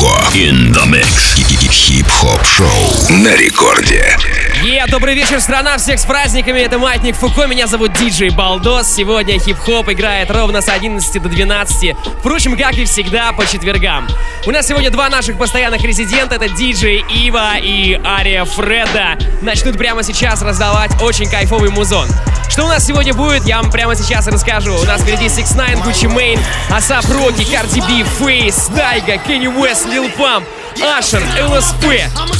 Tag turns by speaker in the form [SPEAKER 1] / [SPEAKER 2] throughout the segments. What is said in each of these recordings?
[SPEAKER 1] In the mix. Хип-хоп шоу на рекорде.
[SPEAKER 2] Е, добрый вечер, страна, всех с праздниками, это Маятник Фуко, меня зовут Диджей Балдос, сегодня хип-хоп играет ровно с 11 до 12, впрочем, как и всегда, по четвергам. У нас сегодня два наших постоянных резидента, это диджей Ива и Ария Фреда, начнут прямо сейчас раздавать очень кайфовый музон. Что у нас сегодня будет, я вам прямо сейчас расскажу. У нас впереди 6 9 Gucci Mane, A$AP Rocky, Cardi B, Face, Tyga, Канье Уэст, Лил Памп, Ашер, ЛСП,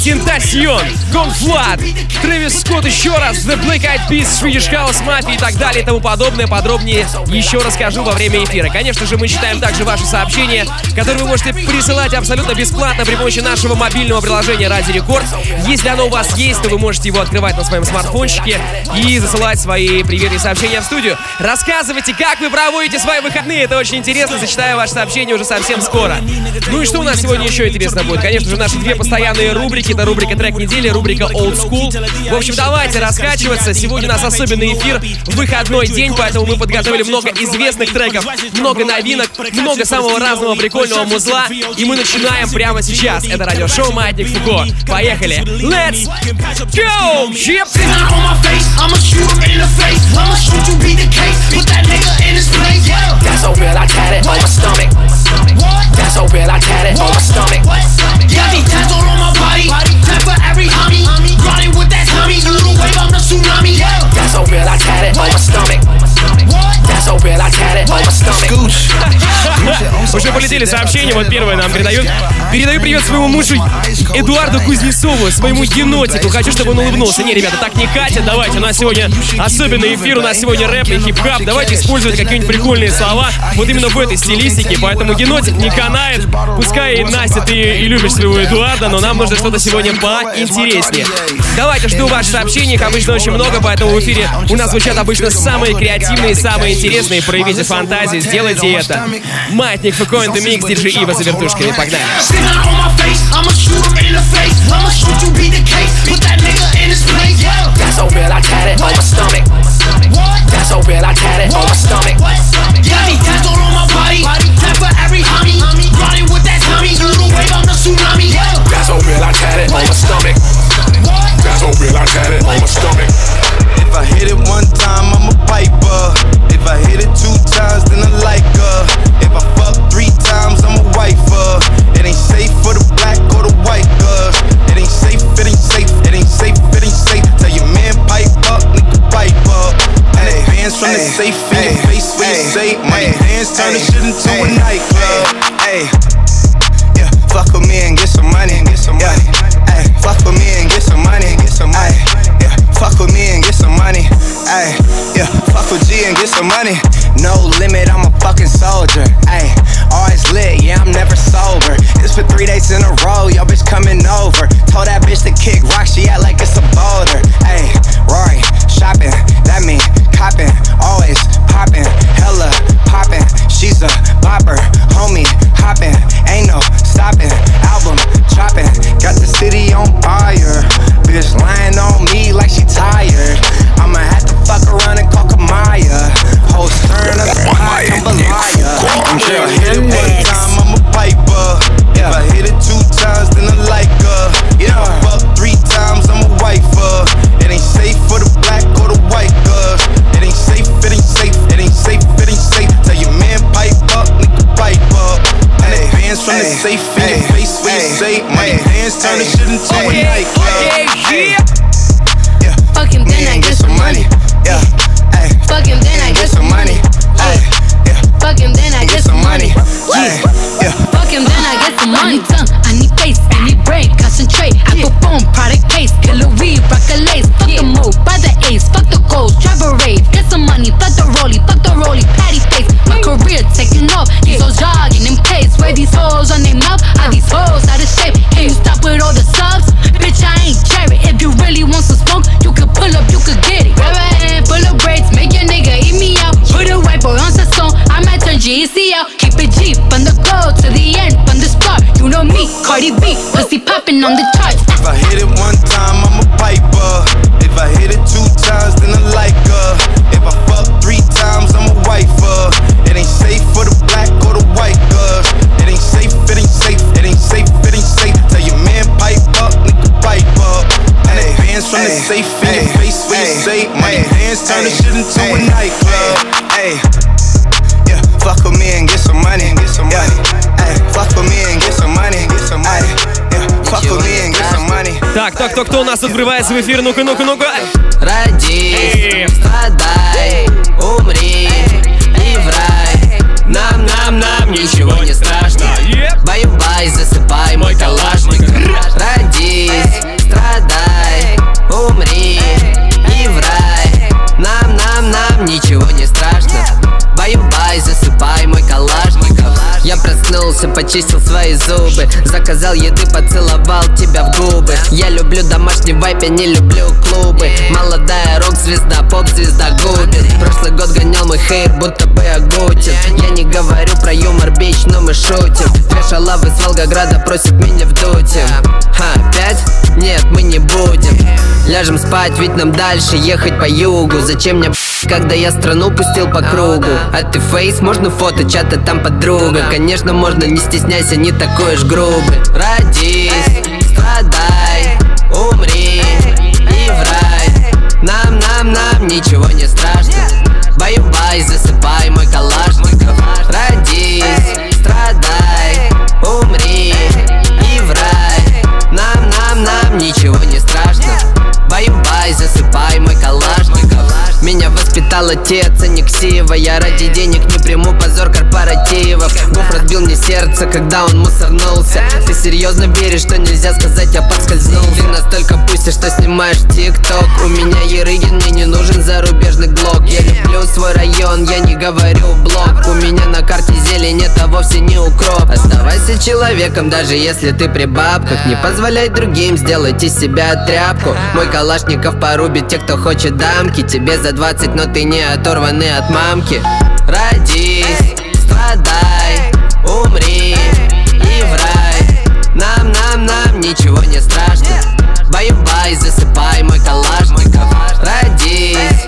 [SPEAKER 2] Тентасьон, GONE.Fludd, Трэвис Скотт еще раз, The Black Eyed Peas, Swedish House Mafia и так далее и тому подобное. Подробнее еще расскажу во время эфира. Конечно же, мы читаем также ваши сообщения, которые вы можете присылать абсолютно бесплатно при помощи нашего мобильного приложения Радио Рекорд. Если оно у вас есть, то вы можете его открывать на своем смартфончике и засылать свои приветы и сообщения в студию. Рассказывайте, как вы проводите свои выходные. Это очень интересно. Зачитаю ваши сообщения уже совсем скоро. Ну и что у нас сегодня еще интересно будет? Конечно же, наши две постоянные рубрики. Это рубрика трек недели, рубрика Old School. В общем, давайте раскачиваться. Сегодня у нас особенный эфир, выходной день, поэтому мы подготовили много известных треков, много новинок, много самого разного прикольного музла. И мы начинаем прямо сейчас. Это радиошоу Маятник Фуко. Поехали! Let's go! Yep.
[SPEAKER 3] That's so real, I tat it on my stomach. That's so real, I tat it on my stomach.
[SPEAKER 4] Got these tats all on my body. Time for every homie. Grinding with that Tommy. Little wave on the tsunami.
[SPEAKER 3] That's so real, I tat it on my stomach.
[SPEAKER 2] Уже полетели сообщения, вот первое нам передают. Передаю привет своему мужу Эдуарду Кузнецову, своему енотику. Хочу, чтобы он улыбнулся. Не, ребята, так не катит. Давайте, у нас сегодня особенный эфир, у нас сегодня рэп и хип-хап. Давайте использовать какие-нибудь прикольные слова вот именно в этой стилистике. Поэтому енотик не канает. Пускай, Настя, ты и любишь своего Эдуарда, но нам нужно что-то сегодня поинтереснее. Давайте, жду ваши сообщения, их обычно очень много, поэтому в эфире у нас звучат обычно самые креативные, самые интересные. Проявите фантазию, сделайте это. Маятник Фуко and the Mix, диджей Ива за вертушками. Погнали.
[SPEAKER 3] That's so real, I tat it on my stomach. That's so real, I tat it on my stomach.
[SPEAKER 4] Got these tats all on my body. Time for every homie. Grinding with that Tommy. Little wave on the tsunami.
[SPEAKER 3] That's so real, I tat it on my stomach.
[SPEAKER 1] That's so real, I tat it on my stomach.
[SPEAKER 5] If I hit it one time, I'm a piper. If I hit it two times, then I like her. If I fuck three times, I'm a wifer. It ain't safe for the black or the white girl. It ain't safe, it ain't safe, it ain't safe, it ain't safe. Tell your man pipe up, nigga pipe up. Hundred bands from the safe in your face when you say money dance, turn the shit into a nightclub. Hey, fuck with me and get some money, get some money. Hey, fuck with me and get some money, get some money. Yeah, fuck with me and get some money. Ay, yeah, fuck with G and get some money. No limit, I'm a fucking soldier. Ay, always lit, yeah, I'm never sober. It's for three days in a row, yo bitch coming over. Told that bitch to kick rock, she act like it's a boulder. Ay, Rory, shopping, that mean copping, always popping, hella. She's a bopper, homie, hoppin', ain't no stopping. Album chopping, got the city on fire. Bitch lying on me like she tired. I'ma have to fuck around and call Kamaya. Whole turn up the high, jambalaya. I'm sure I
[SPEAKER 2] Так, кто, кто, кто у нас тут врывается в эфир? Ну-ка, ну-ка, ну-ка.
[SPEAKER 6] Родись, проснулся, почистил свои зубы. Заказал еды, поцеловал тебя в губы. Я люблю домашний вайп, я не люблю клубы. Молодая рок-звезда, поп-звезда губит. Прошлый год гонял мой хейр, будто бы Агутин Я не говорю про юмор, бич, но мы шутим. Две шалавы с Волгограда просят меня в дуте Ха, опять? Нет, мы не будем. Ляжем спать, ведь нам дальше ехать по югу. Зачем мне когда я страну пустил по кругу. А ты фейс, можно фото, чата там подруга. Конечно, можно, не стесняйся, не такой уж грубый. Родись, страдай, умри и в рай Нам, нам, нам ничего не страшно. Баю-бай, засыпай мой калашников Родись, страдай, умри и в рай Нам, нам, нам ничего не страшно. Баю-бай, засыпай мой калашников Меня воспитал отец, а не ксива Я ради денег не приму позор корпоративов. Гуф разбил мне сердце, когда он мусорнулся. Ты серьезно веришь, что нельзя сказать, я подскользнул? Ты настолько пустишь, что снимаешь тикток? У меня Ерыгин, мне не нужен зарубежный глок Я люблю свой район, я не говорю блок У меня на карте зелень, это вовсе не укроп. Оставайся человеком, даже если ты при бабках. Не позволяй другим сделать из себя тряпку. Мой калашников порубит тех, кто хочет дамки Тебе за 20, но ты не оторванный от мамки. Родись, страдай, умри и в Нам, нам, нам ничего не страшно. Баю-бай, засыпай мой калашников Родись,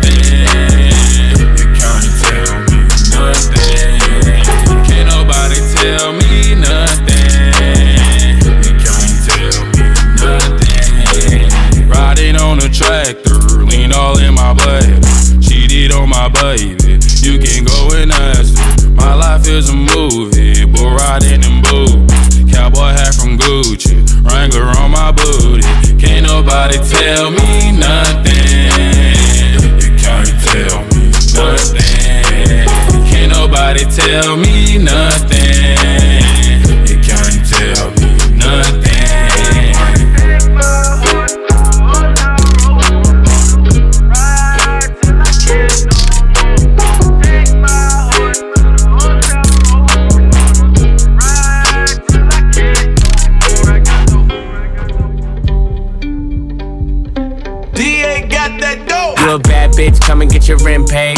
[SPEAKER 7] Tractor, lean all in my blood. Cheated on my baby, you can go and ask her. My life is a movie, bull riding in boots. Cowboy hat from Gucci, Wrangler on my booty. Can't nobody tell me nothing. You can't tell me nothing. Can't nobody tell me nothing.
[SPEAKER 8] adventure in pain.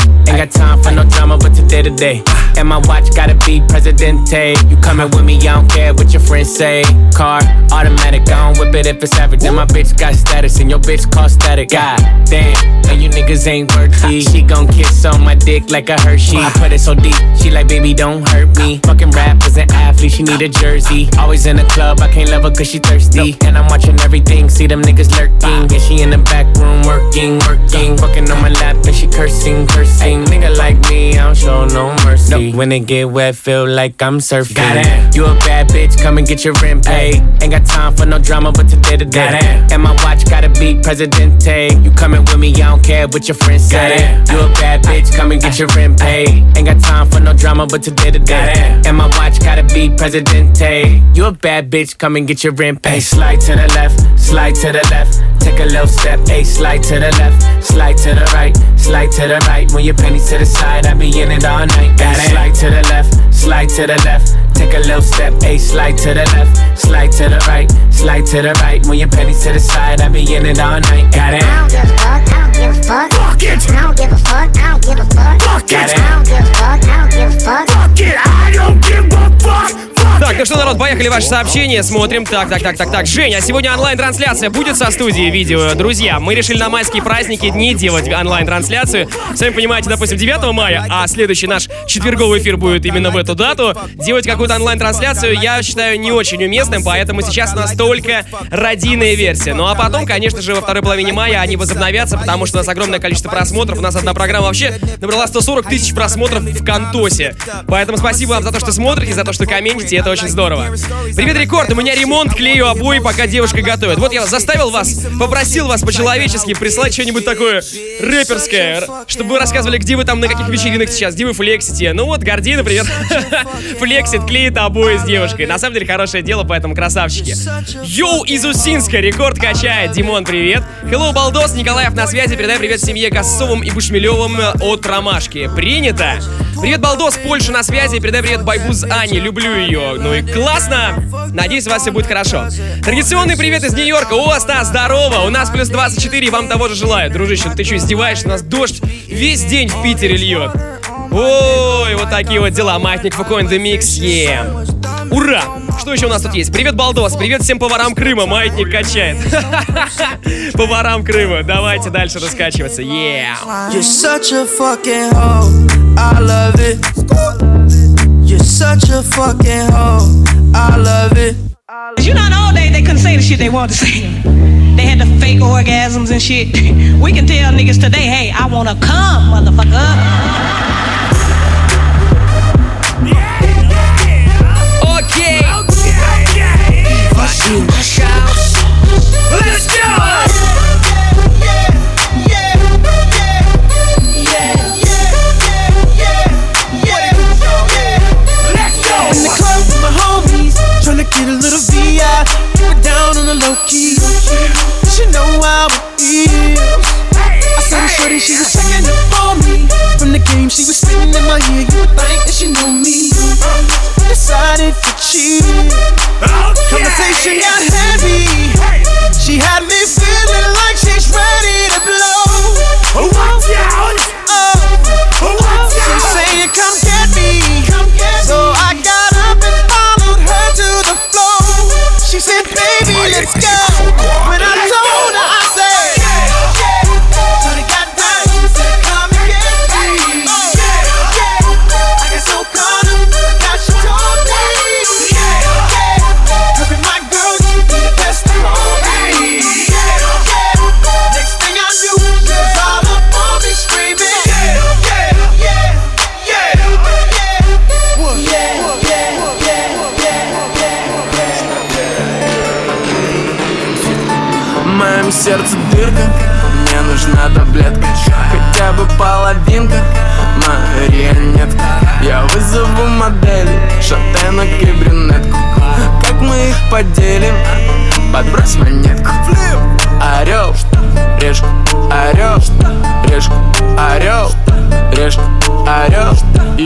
[SPEAKER 8] And my watch gotta be Presidente. You coming with me, I don't care what your friends say. Car, automatic, I don't whip it if it's average. And my bitch got status, and your bitch cost static. God damn, and you niggas ain't worthy. She gon' kiss on my dick like a Hershey. I put it so deep, she like, baby, don't hurt me. Fucking rappers and athletes, she need a jersey. Always in the club, I can't love her cause she thirsty. And I'm watching everything, see them niggas lurking. Yeah, she in the back room working, working. Fucking on my lap and she cursing, cursing. Nigga like me, I don't show no mercy. When it get wet, feel like I'm surfing. You a bad bitch, come and get your rent paid. Ain't got time for no drama, but today to day. And my watch gotta be Presidente. You coming with me, I don't care what your friends say. You a bad bitch, come and get your rent paid. Ain't got time for no drama, but today to day. And my watch gotta be Presidente. You a bad bitch, come and get your rent paid. Slide to the left, slide to the left. Take a little step, a slide to the left, slide to the right, slide to the right. When your pennies to the side, I be in it all night. Got it. Slide to the left, slide to the left. Take a little step, a slide to the left, slide to the right, slide to the right. When your pennies to the side, I be in it all night. Got it.
[SPEAKER 9] I don't give a fuck, I don't give a fuck. Fuck it. I don't give a fuck, I don't give a fuck. Fuck
[SPEAKER 8] it.
[SPEAKER 9] I don't give a fuck, I don't give a fuck.
[SPEAKER 4] Fuck it, I don't give a fuck.
[SPEAKER 2] Так, ну что, народ, поехали ваши сообщения, смотрим. Так, так, так, так, так. Женя, сегодня онлайн-трансляция будет со студии видео. Друзья, мы решили на майские праздники не делать онлайн-трансляцию. Сами понимаете, допустим, 9 мая, а следующий наш четверговый эфир будет именно в эту дату. Делать какую-то онлайн-трансляцию я считаю не очень уместным, поэтому сейчас у нас только радийная версия. Ну а потом, конечно же, во второй половине мая они возобновятся, потому что у нас огромное количество просмотров. У нас одна программа вообще набрала 140 тысяч просмотров в Контосе. Поэтому спасибо вам за то, что смотрите, за то, что комментите, это очень здорово. Привет, Рекорд, у меня ремонт, клею обои, пока девушка готовит. Вот я заставил вас, попросил вас по-человечески прислать что-нибудь такое рэперское, чтобы вы рассказывали, где вы там, на каких вечеринках сейчас, где вы флексите. Ну вот, Горди, например, флексит, клеит обои с девушкой. На самом деле, хорошее дело, поэтому красавчики. Йоу из Усинска, рекорд качает. Димон, привет. Hello, Балдос, Николаев на связи. Передай привет семье Косовым и Бушмелевым от Ромашки. Принято. Привет, Балдос, Польша на связи. Передай привет Байбуз Ане, люблю ее. Ну и классно. Надеюсь, у вас все будет хорошо. Традиционный привет из Нью-Йорка. О, Стас, здорово. У нас плюс 24, и вам того же желаю. Дружище, ну ты что, издеваешься? У нас дождь весь день в Питере льет. Ой, вот такие вот дела. Маятник Фукоин The Mix, yeah. Ура! Что еще у нас тут есть? Привет, Балдос! Привет всем поварам Крыма! Маятник качает. Поварам Крыма. Давайте дальше раскачиваться. Yeah!
[SPEAKER 10] such a fucking hoe. I love it. Cause
[SPEAKER 11] you know, in day old days they couldn't say the shit they wanted to say. They had the fake orgasms and shit. We can tell niggas today, hey, I wanna come, motherfucker.
[SPEAKER 10] Okay. Okay. okay. Let's go. Get a little VI. Keep it down on the low key. She know how it is. I saw the shorty, she was checking up on me. From the game, she was spitting in my ear. You would think that she know me. Decided to cheat. Conversation got heavy. She had me feeling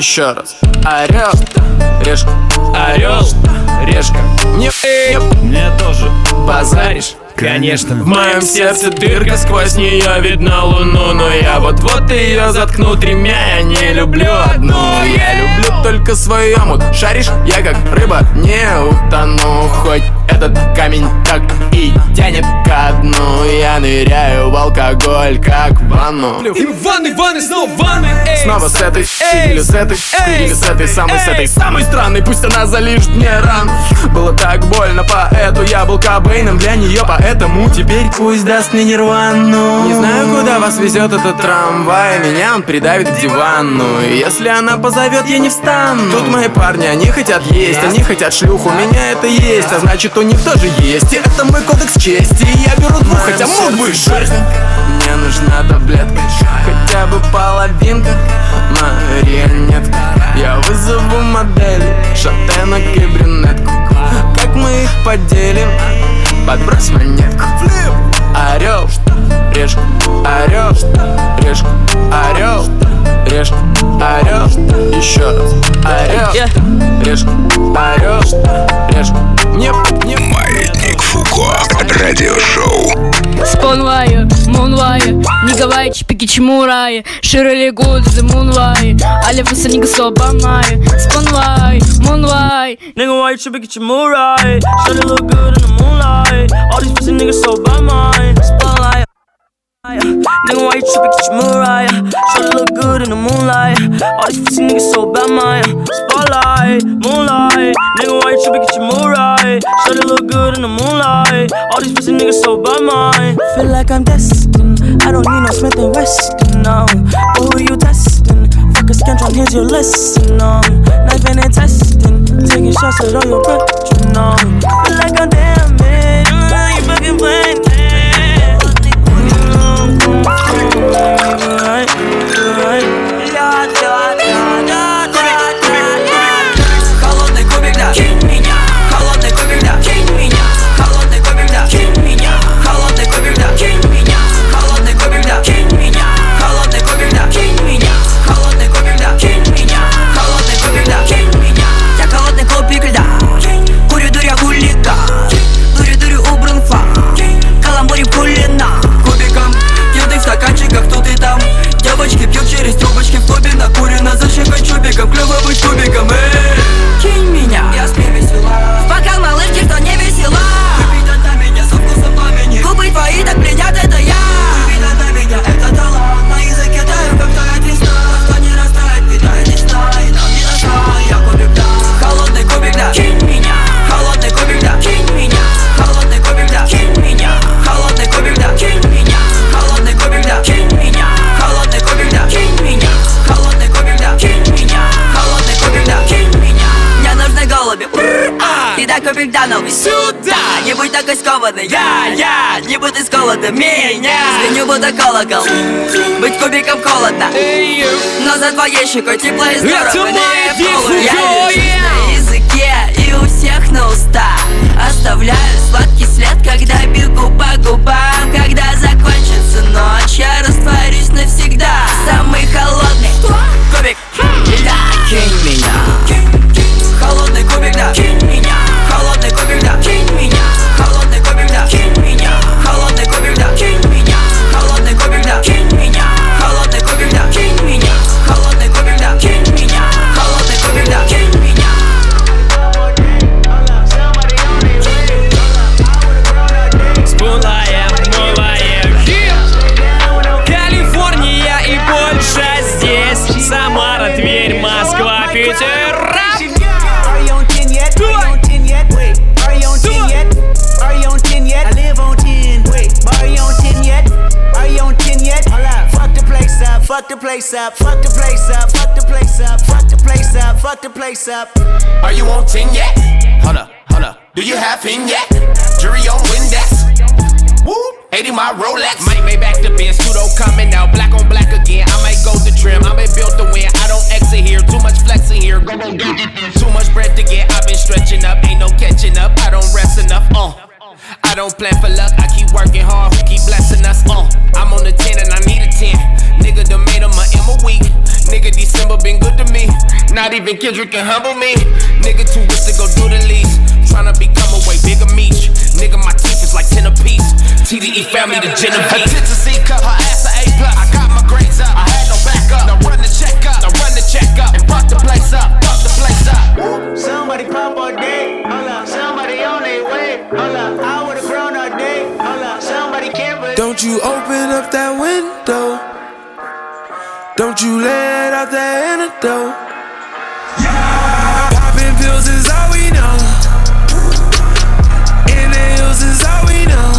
[SPEAKER 12] Еще раз. Орел, решка, орел, решка. Мне, мне тоже. базаришь?
[SPEAKER 2] Конечно.
[SPEAKER 12] В моем сердце дырка, сквозь нее видно луну Но я вот-вот ее заткну тремя. Я не люблю одну, я люблю только свою. Омут Шаришь, я как рыба не утону. Хоть этот камень так и тянет ко дну Я ныряю в алкоголь, как в ванну
[SPEAKER 2] И в ванной, ванной, снова в ванной эй.
[SPEAKER 12] Снова с этой,
[SPEAKER 2] Эй!
[SPEAKER 12] или с этой,
[SPEAKER 2] Эй!
[SPEAKER 12] или с этой самой, с этой самой странной Пусть она залижет мне ран Было так больно, поэту я был Кобейном для нее Поэтому теперь пусть даст мне нирвану Не знаю, куда вас везет этот трамвай Меня он придавит к дивану если она позовет, я не встану Тут мои парни, они хотят есть Они хотят шлюху, меня это есть А значит, у них тоже есть И это мой кодекс чести. Я беру двух, хотя мог бы шесть. Мне нужна таблетка. Хотя бы половинка. Марионетка Я вызову модели Шатенок и брюнетку. Как мы их поделим? Подбрось монетку орел, решка, орел, решка, орел, решка, орел, еще раз, орел, решка, орел, решку, не,
[SPEAKER 1] не, Рекорд радиошоу.
[SPEAKER 13] Спонлайер, мунлайер, Николай Чипики Чимурай, Ширли Гуд, The Moonlight, Алифа
[SPEAKER 14] Санига Соба Майя, Спонлай, мунлай, Николай Чипики Чимурай, Ширли Look Good in the Moonlight, All these pussy niggas so by mine, Spotlight, Nigga, why you tripping? Get your mood right. Should look good in the moonlight. All these pussy niggas so bad, mine. Spotlight, moonlight. Nigga, why you tripping? Get your right. Should look good in the moonlight. All these pussy niggas so bad, mine. Feel like I'm destined. I don't need no Smith and Weston, no. But who you testing? Fuck a scantron, here's your lesson, no. Knife and testing. Taking shots at all your brethren. Feel like I'm damn it. You fucking playing
[SPEAKER 15] будто колокол Быть кубиком холодно. Но за твоей щекой тепло и здорово.
[SPEAKER 2] Это
[SPEAKER 15] Не Я на языке И у всех на устах. Оставляю сладкий след, когда бегу по губам. Когда закончится ночь, я растворюсь навсегда. Самый холодный кубик. Льда Кинь меня. Холодный кубик, да. Кинь меня. Холодный кубик, да. Кинь меня
[SPEAKER 10] place up. Fuck the place up. Fuck the place up. Fuck the place up. Fuck the place up.
[SPEAKER 16] Are you on 10 yet? Hold up, hold up. Do you have pin yet? Jury on Windex. Woo! 80 my Rolex. Might make back the Benz. Pseudo coming out. Black on black again. I might go to trim. I may build to win. I don't exit here. Too much flexing here. Go, go, go. Too much bread to get. I've been stretching up. Ain't no catching up. I don't rest enough. Uh. I don't plan for luck. I keep working hard. Who keep blessing us? Uh. I'm on the 10 and I need a 10. Nigga done nigga, December been good to me. Not even Kendrick can humble me. Nigga, too rich to go do the least. Tryna become a way bigger meat. Nigga, my teeth is like 10 apiece. TDE family to Genevieve. Attention seeker, her ass a A+. plus. I got my grades up, I had no backup. Now run the check up, now run the check up. And fuck the place up, fuck the place up.
[SPEAKER 10] Somebody pop our day, hold up. Somebody on their way,
[SPEAKER 15] hold up. I would've grown all day, hold up. Somebody can't believe.
[SPEAKER 17] Don't you open up that window? Don't you let out that antidote. Yeah. Popping pills is all we know. Inhales is all we know.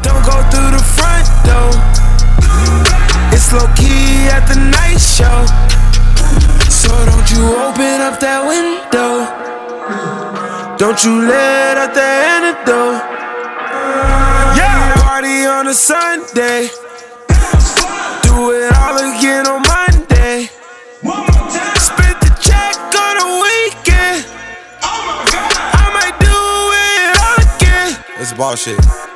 [SPEAKER 17] Don't go through the front door. It's low key at the night show. So don't you open up that window. Don't you let out the antidote. Yeah, party on a Sunday. Do it all again on Monday. Spent the check on a weekend. I might do it all again.
[SPEAKER 2] It's bullshit.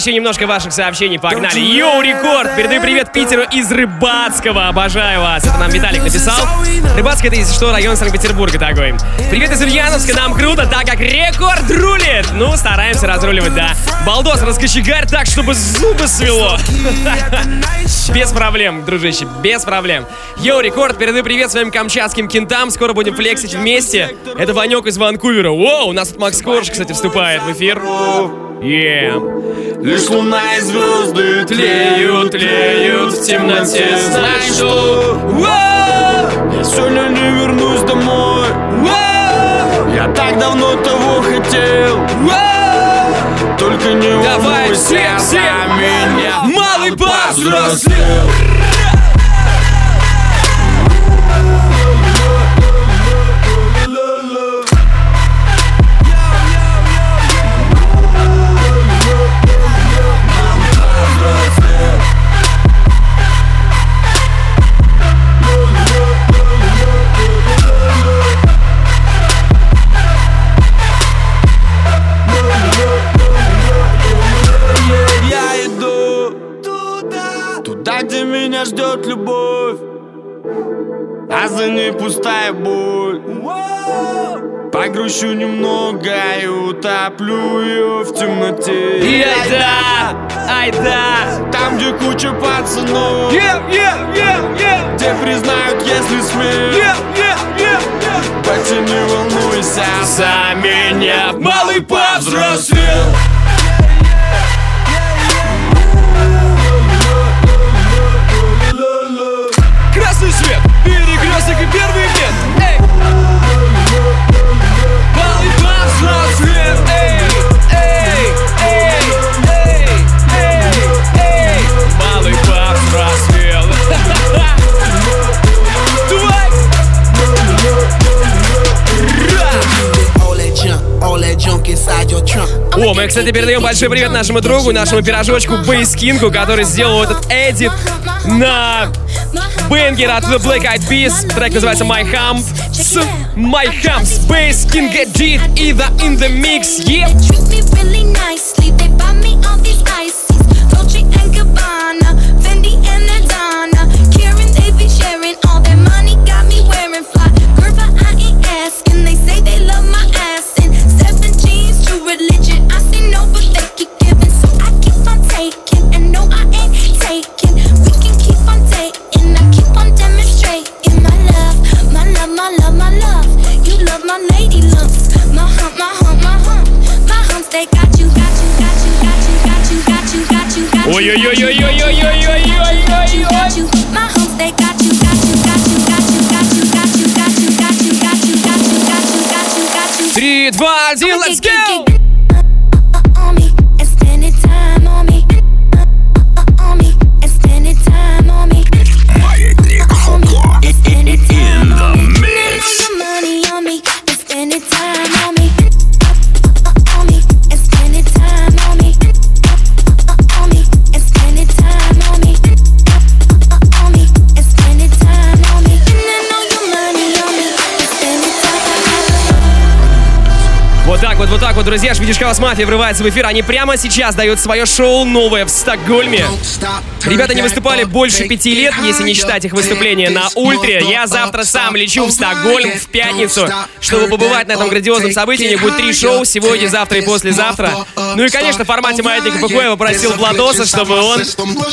[SPEAKER 18] Еще немножко ваших сообщений, погнали. Йоу, рекорд! Передаю привет Питеру из Рыбацкого, обожаю вас. Это нам Виталик написал. Рыбацкий это, если что, район Санкт-Петербурга такой. Привет из Ульяновска, нам круто, так как рекорд рулит. Ну, стараемся разруливать, да. Балдос, раскочегарь так, чтобы зубы свело. Без проблем, дружище, без проблем. Йоу, рекорд, передаю привет своим камчатским кентам. Скоро будем флексить вместе. Это Ванек из Ванкувера. Воу, у нас тут Макс Корж, кстати, вступает в эфир. Yeah.
[SPEAKER 19] Лишь луна и звезды тлеют, тлеют в темноте. Знай, что? Я сегодня не вернусь домой. Я так давно того хотел. Только не
[SPEAKER 18] Давай все, все.
[SPEAKER 19] за меня
[SPEAKER 18] Малый.
[SPEAKER 19] Я меня ждет любовь А за ней пустая боль Погрущу немного и утоплю ее в темноте
[SPEAKER 18] И ай да, ай да
[SPEAKER 19] Там, где куча пацанов
[SPEAKER 18] Yeah, yeah, yeah, yeah.
[SPEAKER 19] Где признают, если смею
[SPEAKER 18] Yeah, yeah, yeah, yeah.
[SPEAKER 19] Хотя не волнуйся
[SPEAKER 18] За меня малый повзрослел. О, мы, кстати, передаем большой привет нашему другу, нашему пирожочку Бейскингу, который сделал этот эдит на бенгер от The Black Eyed Peas. Трек называется My Hump. С My Hump, Space King Edit и The In The Mix. Yeah. Три, два, один, let's go!
[SPEAKER 2] Друзья, Шведиш Хаус Мафия врывается в эфир. Они прямо сейчас дают свое шоу новое в Стокгольме. Ребята не выступали больше пяти лет, если не считать их выступления на Ультре. Я завтра сам лечу в Стокгольм в пятницу, чтобы побывать на этом грандиозном событии. Не будет три шоу сегодня, завтра и послезавтра. Ну и, конечно, в формате Маятника я попросил Владоса, чтобы он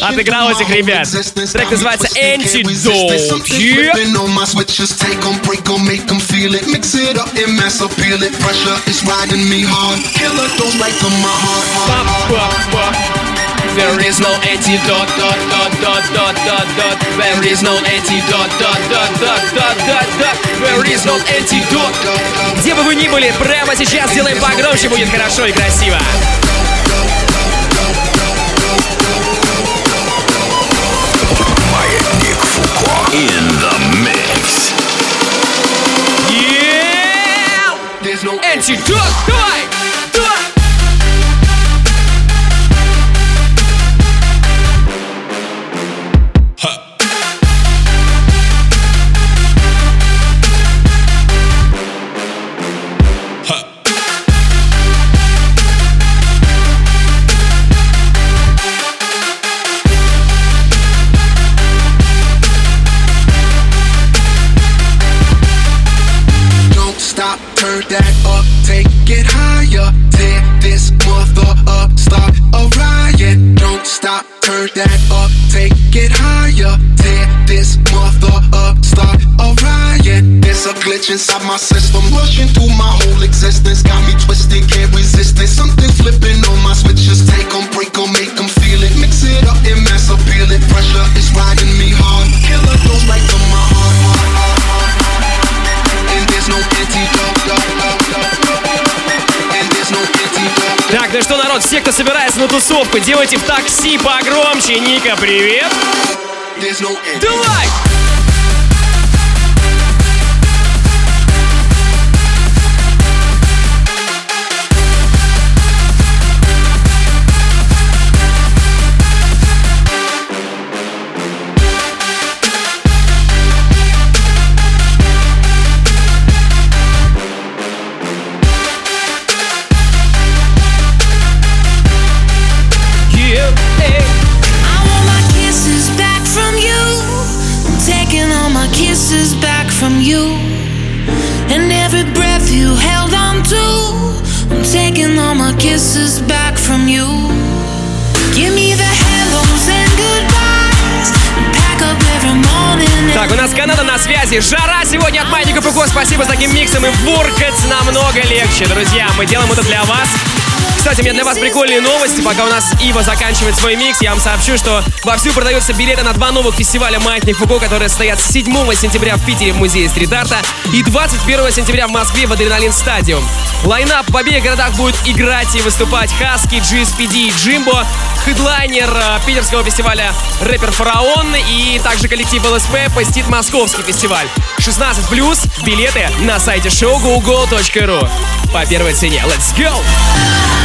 [SPEAKER 2] отыграл этих ребят. Трек называется Antidote. Yeah.
[SPEAKER 3] There is no antidote, dot, dot, dot, dot, dot, dot. There is no antidote, dot, dot, dot, dot, dot, dot. There is no antidote.
[SPEAKER 2] Где бы вы ни были, прямо сейчас сделаем погромче, будет хорошо и красиво.
[SPEAKER 1] Маятник Фуко. In the mix.
[SPEAKER 2] Yeah! Antidote, давай! Давай!
[SPEAKER 5] Glitch inside my system, rushing through my whole existence. Got me twisted, can't resist it. Something flipping on my switches. Take 'em, break 'em, make 'em feel it. Mix it up and mass appeal it. Pressure is riding me hard. Killer goes right to my heart, heart, heart, heart. And there's no antidote.
[SPEAKER 2] Так, ну что, народ, все, кто собирается на тусовку, делайте в такси погромче. Ника, привет! Давай! Связи. Жара сегодня от Маятника Фуко. Спасибо с таким миксом. И воркать намного легче, друзья. Мы делаем это для вас. Кстати, у меня для вас прикольные новости. Пока у нас Ива заканчивает свой микс, я вам сообщу, что вовсю продаются билеты на два новых фестиваля «Маятник Фуко», которые состоятся 7 сентября в Питере в музее стрит-арта и 21 сентября в Москве в Adrenaline Stadium. Лайнап в обеих городах будет играть и выступать Хаски, GSPD и Джимбо, хедлайнер э, питерского фестиваля рэпер Фараон и также коллектив ЛСП посетит московский фестиваль. 16 плюс билеты на сайте showgogo.ru по первой цене. Let's go!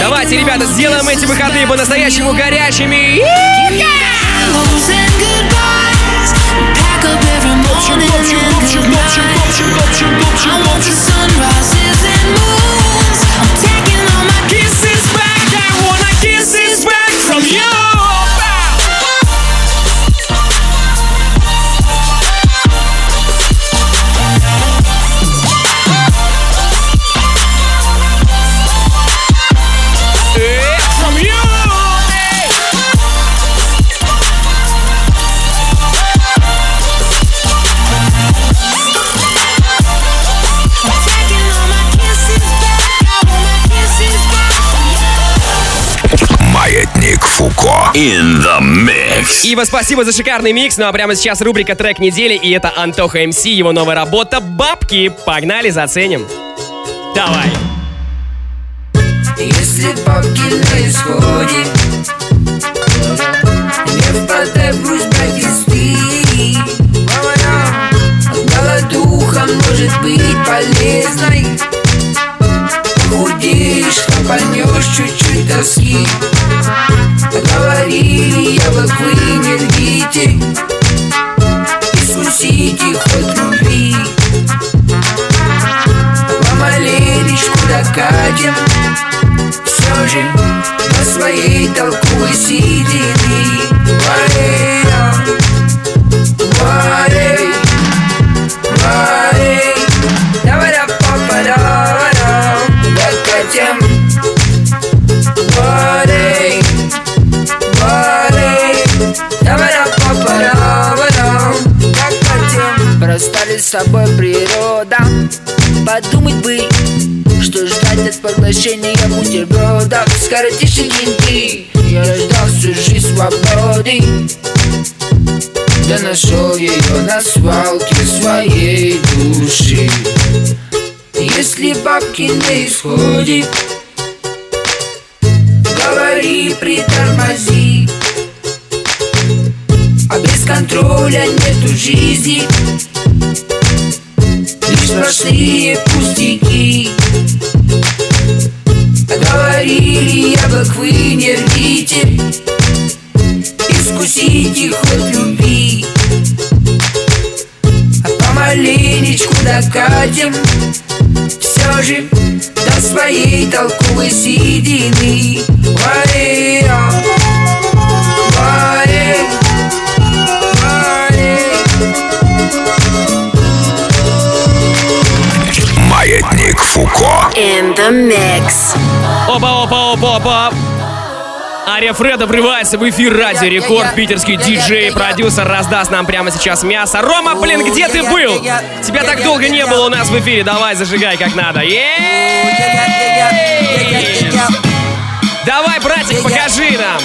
[SPEAKER 2] Давайте, ребята, сделаем эти выходные по-настоящему горячими.
[SPEAKER 20] hellos and goodbyes. And pack up every morning
[SPEAKER 1] In the mix.
[SPEAKER 2] Ива, спасибо за шикарный микс. Ну а прямо сейчас рубрика «Трек недели», и это Антоха МС, его новая работа «Бабки». Погнали, заценим. Давай.
[SPEAKER 21] Если бабки на исходе Не впадай в грусть, Голодуха может быть полезной Похудеешь, хапанешь чуть-чуть тоски Говорили, яблок собой природа. Подумать бы, что ждать от поглощения бутербродов Скоротишь кенты Я ждал всю жизнь свободы. Да нашел ее на свалке своей души. Если бабки на исходе Говори, притормози. А без контроля нету жизни Лишь сплошные пустяки. Говорили, яблок вы не рвите Искусите хоть любви. А помаленечку докатим. Все же до своей толковой седины. Варей,
[SPEAKER 1] Маятник Фуко.
[SPEAKER 18] In the mix.
[SPEAKER 2] Опа, опа, опа, опа. Ария Фреда врывается в эфир Радио Рекорд. Питерский диджей, продюсер раздаст нам прямо сейчас мясо. Рома, блин, где ты был? Тебя так долго не было у нас в эфире. Давай, зажигай как надо. Ей! Давай, братик, покажи нам.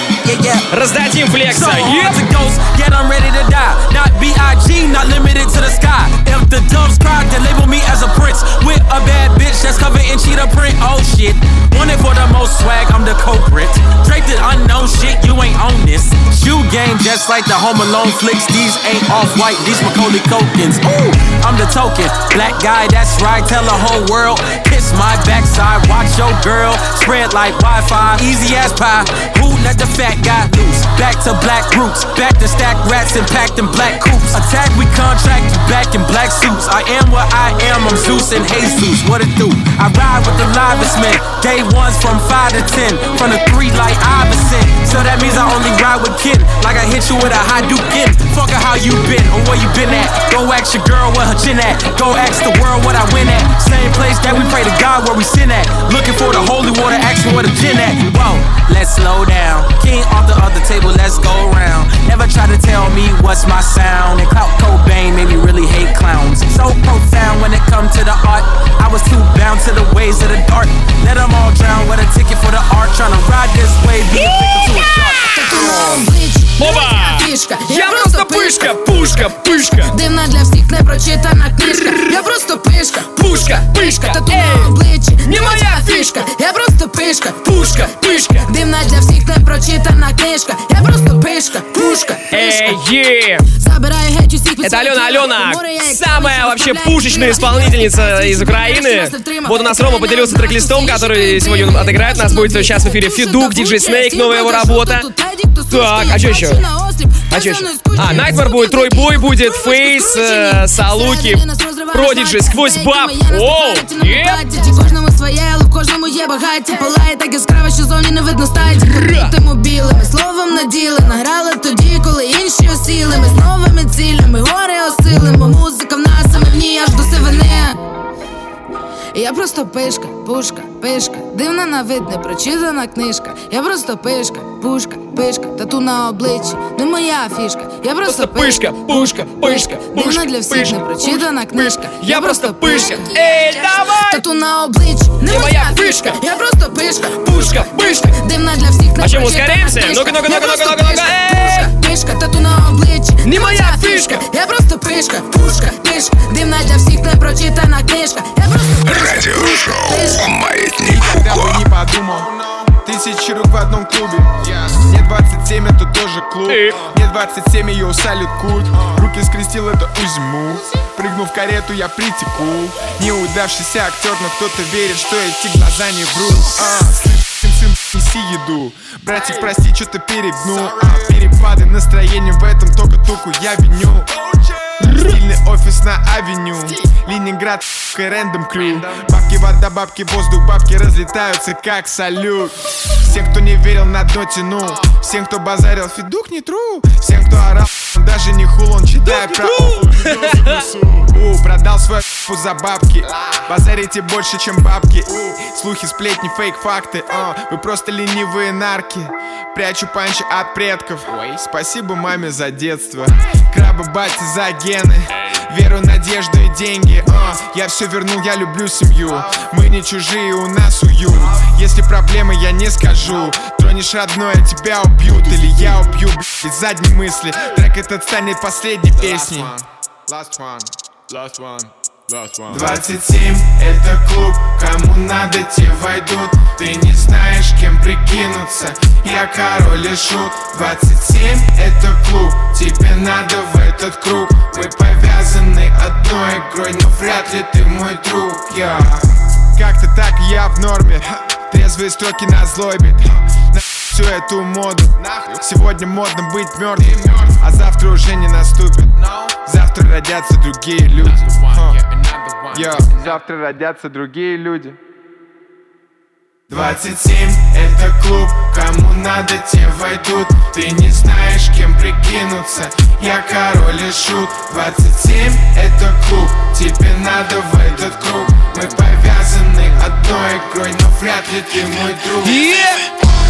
[SPEAKER 2] Раздадим флекса.
[SPEAKER 12] So
[SPEAKER 2] Еп!
[SPEAKER 12] hard to ghost, yet I'm ready to die. Not B.I.G., not limited to the sky. If the doves cry, then label me as a prince. With a bad bitch that's covered in cheetah print. Oh shit. Wanted for the most swag, I'm the culprit. Draped in unknown shit, you ain't on this. Shoe game just like the Home Alone flicks. These ain't off white, these Macaulay Culkins. Ooh, I'm the token. Black guy, that's right. Tell the whole world. Kiss my backside, watch your girl. Spread like Wi Fi, easy as pie. Who let the fat guy loose? Back to black roots. Back to stack rats and packed in black coops. Attack, we contract you back in black suits. I am what I am, I'm Zeus and Jesus. What it do? I ride with the livest men. Day ones from 5 to 10. From the 3 like Iverson. So that means I only ride with kin. Like I hit you with a high duke in. Fuck how you been or where you been at. Go ask your girl where her chin at. Go ask the world what I win at. Same place that we pray to God where we sin at. Looking for the holy water, asking where the gin at. Whoa, let's slow down. King off the other table, let's go round. Never try to tell me what's my sound. And Clout Cobain made me really hate clowns. So profound when it come to the art. I was too bound to the ways of the dark. Let them all drown with a ticket for the art. Trying to ride this wave, be a victim to a shark.
[SPEAKER 2] Опа!
[SPEAKER 22] Фішка.
[SPEAKER 2] Я просто пышка, пушка, пышка.
[SPEAKER 22] Дивна для всіх непрочитана книжка. Я просто пишка.
[SPEAKER 2] Пушка, пишка.
[SPEAKER 22] Тату на обличчі.
[SPEAKER 2] Не моя
[SPEAKER 22] фішка. Я просто пишка.
[SPEAKER 2] Пушка, пышка.
[SPEAKER 22] Дивна для всіх непрочитана книжка. Я просто пишка. Пушка.
[SPEAKER 2] Эй, е!
[SPEAKER 22] Забираю геть усіх від
[SPEAKER 2] Это
[SPEAKER 22] свого
[SPEAKER 2] Алена
[SPEAKER 22] тіла.
[SPEAKER 2] Алена,
[SPEAKER 22] Море я
[SPEAKER 2] самая вообще пушечная исполнительница из Украины. Вот у нас Рома поделился трек-листом, который сегодня он отыграет. У нас будет сейчас в эфире Фидук, Диджей Снейк, новая его работа. Так, а что еще? А что еще? А, Найтмар будет, Трой Бой будет, Фейс, э, Салуки, Продиджи, Сквозь Баб. Оу,
[SPEAKER 22] Кожному своє, але в кожному є багаття Палає так яскраво, що зовні не видно статі Побитимо білими, словом наділи Награли тоді, коли інші осіли Ми з новими цілями, гори осилимо Музика в нас, а ми в ній аж до сивини Я просто пишка, пушка, пишка. Дивна на вид, не прочитана книжка. Я просто пишка, пушка, пишка. Тату на обличчі, не моя фішка. Я просто пишка, пушка, пишка. Дивна для всіх, не прочитана книжка.
[SPEAKER 2] Я просто пишка. Ей, давай!
[SPEAKER 22] Тату на обличчі, не
[SPEAKER 2] моя
[SPEAKER 22] фішка. Я просто пишка,
[SPEAKER 2] Пушка, пишка.
[SPEAKER 22] Дивна для всіх, не
[SPEAKER 2] А чем
[SPEAKER 22] прочитана
[SPEAKER 2] ускоримся?
[SPEAKER 22] книжка.
[SPEAKER 2] Ну-ка, ну-ка, ну-ка, ну-ка, ну-ка,
[SPEAKER 22] пишка,
[SPEAKER 2] ну-ка.
[SPEAKER 22] Пушка, пишка, тату на обличчі.
[SPEAKER 2] Не моя фішка.
[SPEAKER 22] Я просто пишка, пушка, пишка. Дивна для всіх, не прочитана книжка. Я просто
[SPEAKER 1] Радиошоу «Маятник Фуко».
[SPEAKER 23] не подумал Тысячи рук в одном клубе. Мне 27, это тоже клуб. Мне 27, ее салют Руки скрестил, это узьму. Прыгнув в карету, я притеку. Неудавшийся актер, но кто-то верит, что эти глаза не врут. А, сын, сын, неси еду. Братик, прости, что-то перегнул. А, Перепады настроения в этом только туку я виню Стильный офис на авеню. Ленинград, и рэндом крю. Бабки, вода, бабки, воздух, бабки разлетаются как салют. Всем, кто не верил, на дно тянул Всем, кто базарил, фидух не тру. Всем, кто орал, он даже не хул, он читает про У, продал свою фу за бабки. Базарите больше, чем бабки. Слухи, сплетни, фейк, факты а, Вы просто ленивые нарки. Прячу панчи от предков. Спасибо маме за детство Краба бати за гены Веру, надежду и деньги а, Я все вернул, я люблю семью. Мы не чужие, у нас уют. Если проблемы, я не скажу. Тронешь родное, тебя убьют. Или я убью, без задней мысли. Трек этот станет последней песней. last one, last one 27 это клуб, кому надо те войдут. Ты не знаешь, кем прикинуться Я король и шут. 27 это клуб, тебе надо в этот круг. Мы повязаны одной игрой, но вряд ли ты мой друг Я. Как-то так я в норме. Трезвые строки на злобе. На всю эту моду. Сегодня модно быть мертвым А завтра уже не наступит. Завтра родятся другие люди. Йо, Завтра родятся другие люди. 27 это клуб, кому надо те войдут. Ты не знаешь, кем прикинуться, я король и шут. 27 это клуб, тебе надо в этот круг. Мы повязаны одной игрой, но вряд ли ты мой друг.
[SPEAKER 4] Benz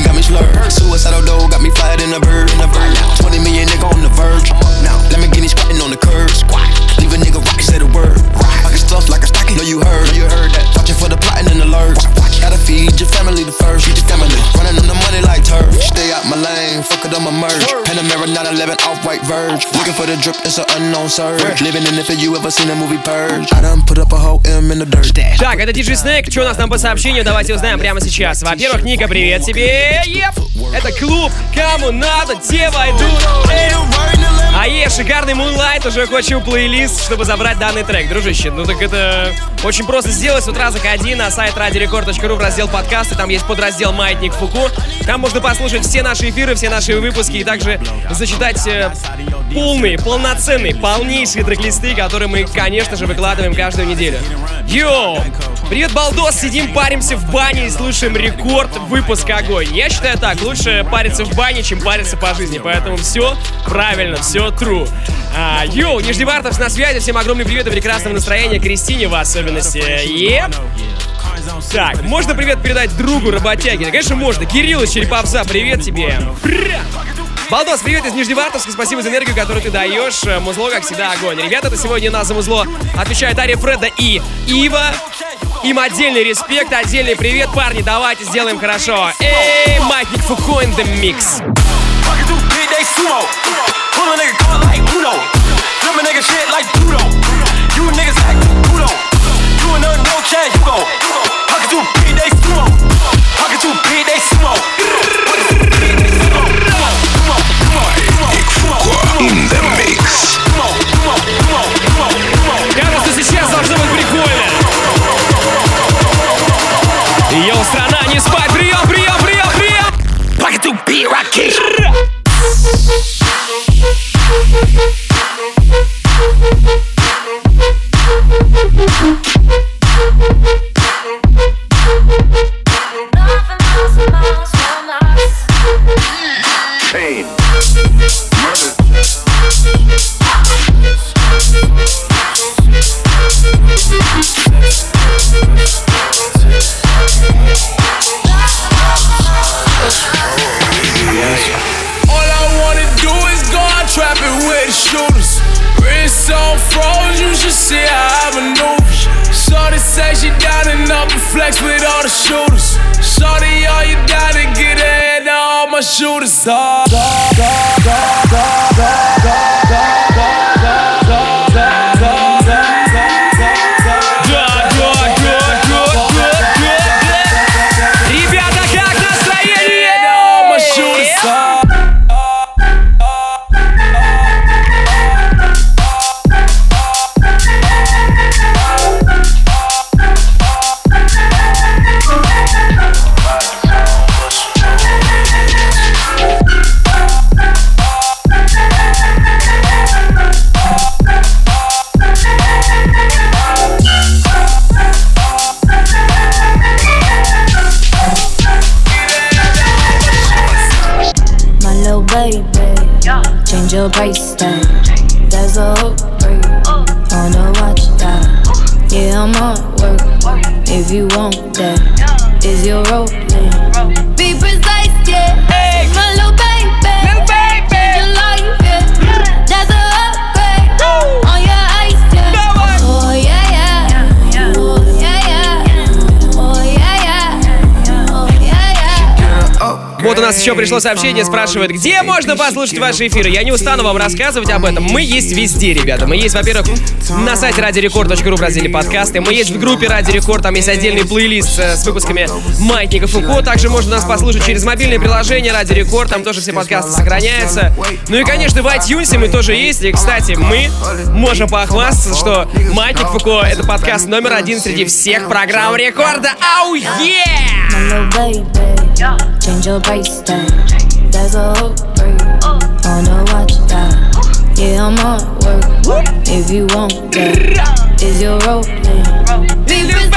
[SPEAKER 24] coding got me slurred. Suicidal dough got me fired in a bird 20 million nigga on the verge. Now, let me get me squatting on the curb. Leave a nigga rock, say the word. Pocket stuff like a stocking, know you heard You heard that, watching for the plotting and the lurch. Gotta feed your family the first, feed your family. Running on the it on my merge Panamera 911 off-white verge Looking for the drip, it's an unknown surge Living in it for you ever seen a movie Purge I done put up a whole M in the dirt
[SPEAKER 2] Так, это DJ Snake. Что у нас там по сообщению? Давайте узнаем прямо сейчас. Во-первых, Ника, привет тебе. Еп. Это клуб. Кому надо, те войдут. Эй. А есть шикарный Moonlight. Уже хочу плейлист, чтобы забрать данный трек. Дружище, ну так это очень просто сделать. С утра заходи на сайт radiorecord.ru в раздел подкасты. Там есть подраздел «Маятник Фуку». Там можно послушать все наши эфиры, все наши выпуски и также зачитать э, полные, полноценные, полнейшие трек-листы, которые мы, конечно же, выкладываем каждую неделю. Йоу! Привет, балдос! Сидим, паримся в бане и слушаем рекорд выпуск огонь. Я считаю так, лучше париться в бане, чем париться по жизни. Поэтому все правильно, все true. А, йоу, Нижневартовск на связи. Всем огромный привет и прекрасного настроения. Кристине в особенности. Yep. Так, можно привет передать другу работяги? Конечно, можно. Кирилл из Череповца, привет тебе. Балдос, привет из Нижневартовска, спасибо за энергию, которую ты даешь. Музло, как всегда, огонь. Ребята, это сегодня у нас за музло отвечают Ария Фреда и Ива. Им отдельный респект, отдельный привет, парни, давайте сделаем хорошо. Эй, Маятник Фуко in the mix.
[SPEAKER 4] Fucking too big, they sumo.
[SPEAKER 2] Вот у нас еще пришло сообщение, спрашивает, где можно послушать ваши эфиры? Я не устану вам рассказывать об этом. Мы есть везде, ребята. Мы есть, во-первых, на сайте радиорекорд.ру в разделе подкасты. Мы есть в группе Радио Рекорд, там есть отдельный плейлист э, с выпусками Маятников и. Также можно нас послушать через мобильное приложение Радио Рекорд, там тоже все подкасты сохраняются. Ну и, конечно, в iTunes мы тоже есть. И, кстати, мы можем похвастаться, что Маятник Фуко — это подкаст номер один среди всех программ рекорда. Ау, yeah!
[SPEAKER 22] Change your price tag. There's a whole break on the watch that. Yeah, I'm on work. If you want that, is your
[SPEAKER 18] role name? Leave your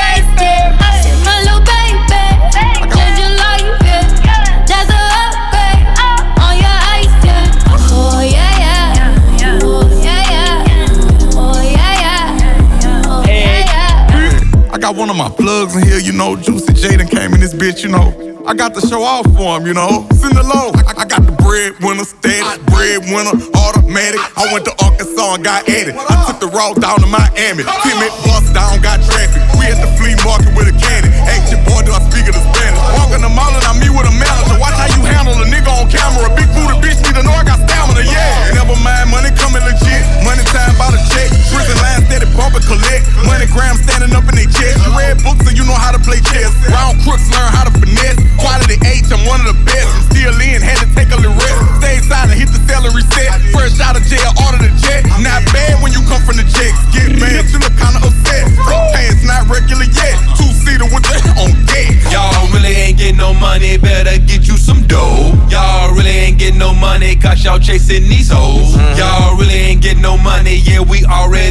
[SPEAKER 25] I Got one of my plugs in here, you know. Juicy Jaden came in this bitch, you know. I got to show off for him, you know. Send the low. I, I got the breadwinner, status, breadwinner, automatic. I went to Arkansas and got at it. I took the road down to Miami. Timid bust down, got traffic. We at the flea market with a cannon. Ask your boy, do I speak of the Spanish? Walking the mall and I meet with a manager. Watch how you handle a nigga on camera. Big booty bitch need to know I got stamina, yeah. Never mind, money coming legit. Money time by the bump and collect. Money gram standing up in they chest. You read books so you know how to play chess. Round crooks learn how to finesse. Quality H, I'm one of the best. I'm still in, had to take a little rest. Stay silent, hit the salary set. Fresh out of jail, order the jet. Not bad when you come from the checks. Get mad, you look kinda upset. Pants not regular yet. Two seater with the on deck.
[SPEAKER 16] Y'all really ain't getting no money, better get you some dough. Y'all really ain't getting no money, cause y'all chasing these hoes. Mm-hmm. Y'all really ain't getting no money, yeah, we already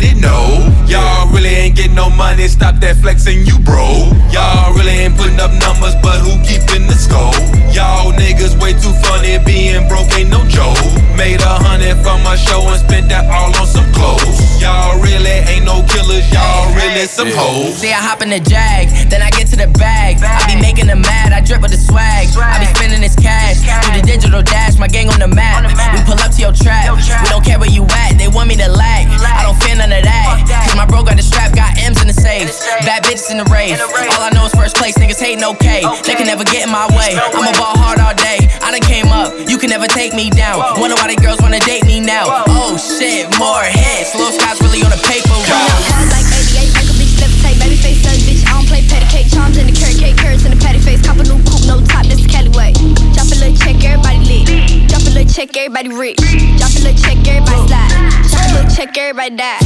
[SPEAKER 16] no stop that flexing, you bro. Y'all really ain't putting up numbers, but who keeping the score? Y'all niggas way too funny, being broke ain't no joke. Made a hundred from my show and spent that all on some clothes. Y'all really ain't no killers, y'all really some hoes.
[SPEAKER 15] See, I hop in the jag, then I get to the bag. I be making them mad, I drip with the swag. I be spending this cash, do the digital dash, my gang on the map. We pull up to your trap, we don't care where you at, they want me to lag. I don't fear none of that, cause my bro got the strap, got M's in the safe. Bad bitches in the rave, all I know is first place, niggas hating okay. They can never get in my way, I'ma ball hard all day. I done came up, you can never take me down. Wonder why the girls wanna date me now. Oh shit, more hits, Lil Scott's really on the paper route.
[SPEAKER 18] Like 88, make a bitch levitate. Baby face done, bitch. I don't play patty cake. Charms in the carrot cake, carrots in the patty face. Cop a new coupe, no top, that's the Cali way. Drop a little check, everybody lit. Drop a little check, everybody rich. Drop a little check, everybody slide. Drop a little check, everybody die.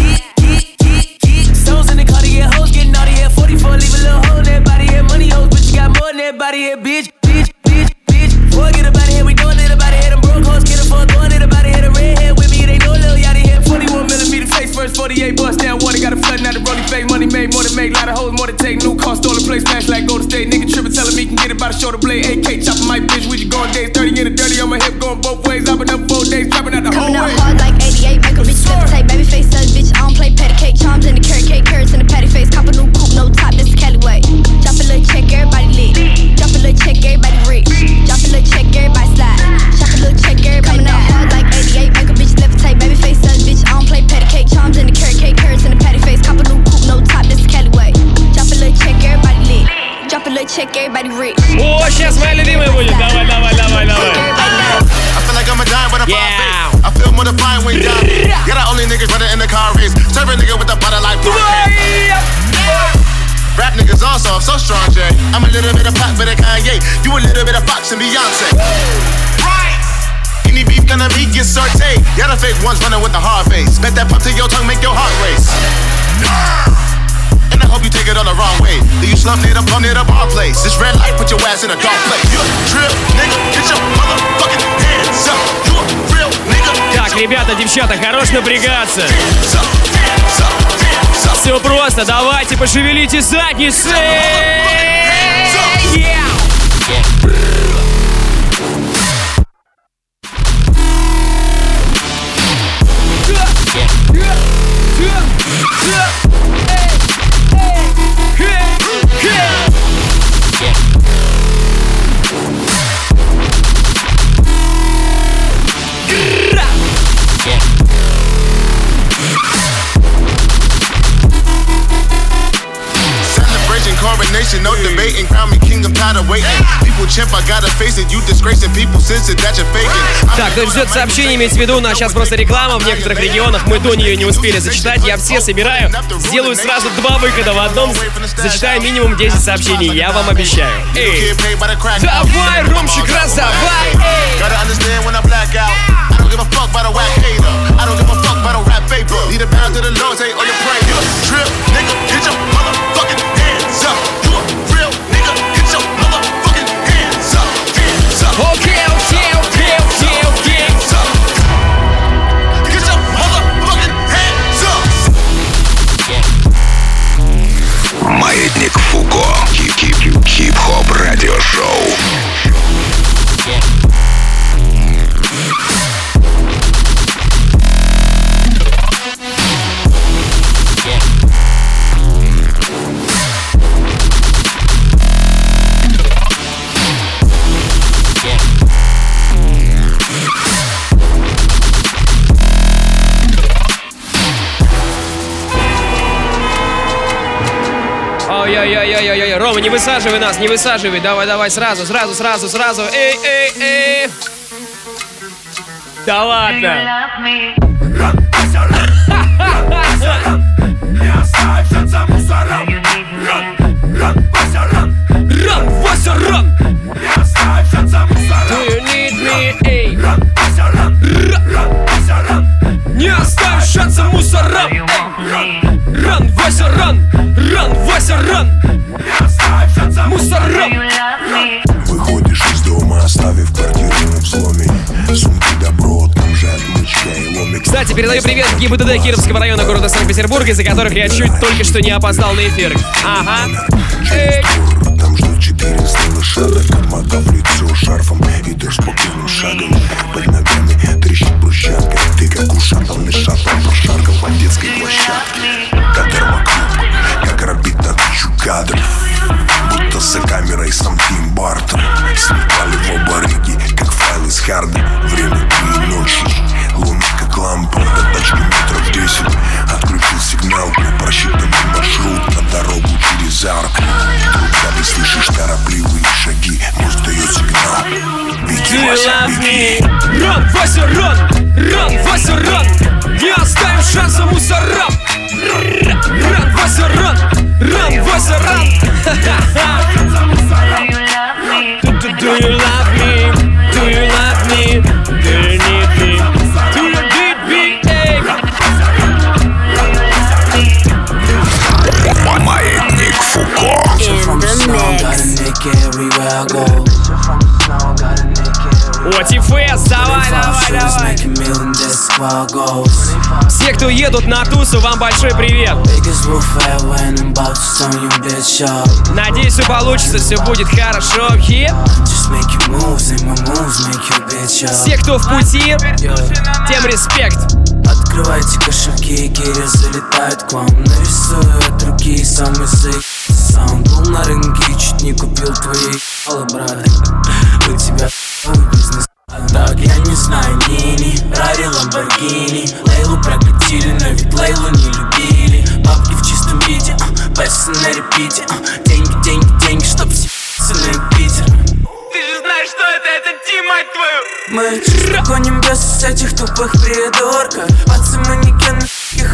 [SPEAKER 12] Stones in the car to hoes, getting naughty at 44, leave a little hole in that body here. Money hoes, but you got more than that body here, bitch, bitch, bitch, bitch. Boy, get it first, 48 bust down water, got a flood, now the rolling fake. Money made, more than make, lot of hoes, more than take. New car, stolen place, smash like Golden State. Nigga tripping, telling me can get it by the shoulder blade. AK chopping my bitch, we just going days, 30 in the dirty on my hip, going both ways. I've
[SPEAKER 18] rich.
[SPEAKER 2] О, сейчас моя любимая будет. Давай, давай, давай, давай.
[SPEAKER 5] I feel like I'm a dime with a
[SPEAKER 2] Yeah.
[SPEAKER 5] five I feel more defined when you Yeah, the only niggas running in the car race. Serve a nigga with the butter like Rap niggas all soft, so strong, Jay. I'm a little bit of pop, bit of Kanye. You a little bit of Fox and Beyonce. Right. Any beef gonna be get sauteed. Y'all the fake ones running with the hard face. Bet that pop to your tongue make your heart race. And I hope you take it on the wrong way. Do you slump near the bum near the bar place? This red light, put your ass in a dark place. You a trip, nigga, get your motherfucking hands up. You a real nigga.
[SPEAKER 2] Так, ребята, девчата, хорош напрягаться. Все просто, давайте пошевелите задницы. Yeah.
[SPEAKER 5] Coronation, no debating. Crown me king, I'm tired of waiting. People chimp, I gotta face it. You disgracing people, sense it that you're faking.
[SPEAKER 2] Так, кто ждет сообщение, имейте в виду, у нас сейчас просто реклама в некоторых регионах, мы до нее не успели зачитать, я все собираю, сделаю сразу два выхода в одном, зачитаю минимум 10 сообщений, я вам обещаю. Эй, давай, Ромчик, раздавай!
[SPEAKER 5] Gotta understand when I black out. I don't give a fuck about a whack hater. I don't give a fuck about a rap paper. Need a pound to the Lord, say, oh, you pray. You a trip, nigga, get your motherfucking
[SPEAKER 2] okay, высаживай нас, не высаживай. Давай, давай, сразу, сразу, сразу, сразу. Эй, эй, эй. Да ладно. Ран, Вася, ран! Do you need me? Эй! Не мусорам! Эй! Ран, Вася, ран! Ран, Вася, ран! Мусорам!
[SPEAKER 25] Выходишь из дома, оставив квартиру на взломе Сумки добро, там же отмычка и ломик
[SPEAKER 2] Кстати, передаю привет ГИБДД Кировского района города Санкт-Петербурга, из-за которых я чуть только что не опоздал на эфир. Ага. Эй!
[SPEAKER 25] Там ждут 400 лошадок Обмотав лицо шарфом. Идешь спокойным шагом Под ногами трещит брусчатка. Ты как ушатанный шаттл Прошаркал по детской площадке Как термоклуб Как рабит на тысячу кадров Будто за камерой сам Тим Бартон. Снимали в оба риги Как файл из харда. Время три ночи Луна как лампа До тачки метров десять Отключил сигналку Просчитанный маршрут На дорогу через арку Вдруг сзади слышишь торопливые шаги Мозг дает сигнал Беги,
[SPEAKER 2] Do you
[SPEAKER 25] Вася,
[SPEAKER 2] love
[SPEAKER 25] беги
[SPEAKER 2] me? Ран, Вася, ран! Ран, Вася, ран! Не оставим шанса мусорам! Ран, Вася, ран! Ран, Вася! Do do you love О, Тифес, давай, давай, давай! Все, кто едут на тусу, вам большой привет! Надеюсь, все получится, все будет хорошо. Все, кто в пути, тем респект.
[SPEAKER 26] Открывайте кошельки, гири залетают к вам Нарисую от руки самый сейк сам был на рынке Чуть не купил твои ебалы, брат. У тебя бизнес. А так я не знаю Нини, Рари, Ламборгини. Лейлу прокатили, но ведь Лейлу не любили. Бабки в чистом виде, а, песни на репите а. Деньги, деньги, деньги, чтоб все на питер.
[SPEAKER 12] Ты же знаешь, что это, это Ти, мать твою!
[SPEAKER 27] Мы чисто гоним без этих тупых придурков. Пацы манекены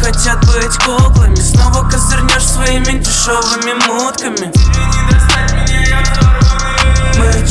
[SPEAKER 27] хотят быть куклами. Снова козырнешь своими дешевыми мутками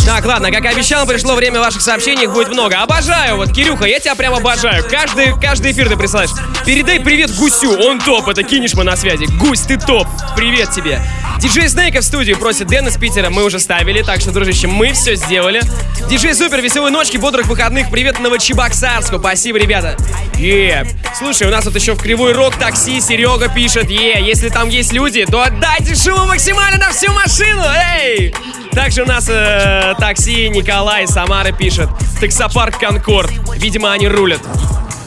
[SPEAKER 2] Так, ладно, как и обещал, пришло время ваших сообщений, их будет много. Обожаю, вот, Кирюха, я тебя прям обожаю. Каждый, каждый эфир ты присылаешь. Передай привет Гусю, он топ, это Кинешма на связи. Гусь, ты топ, привет тебе. Диджей Снейка в студии просит Дэн из Питера, мы уже ставили, так что, дружище, мы все сделали. Диджей Супер, веселой ночки, бодрых выходных, привет Новочебоксарску, спасибо, ребята. Е, слушай, у нас тут еще в Кривой Рог такси Серега пишет, е, если там есть люди, то отдайте шуму максимально на всю машину, эй! Также у нас э, такси Николай из Самары пишет. Таксопарк Конкорд. Видимо, они рулят.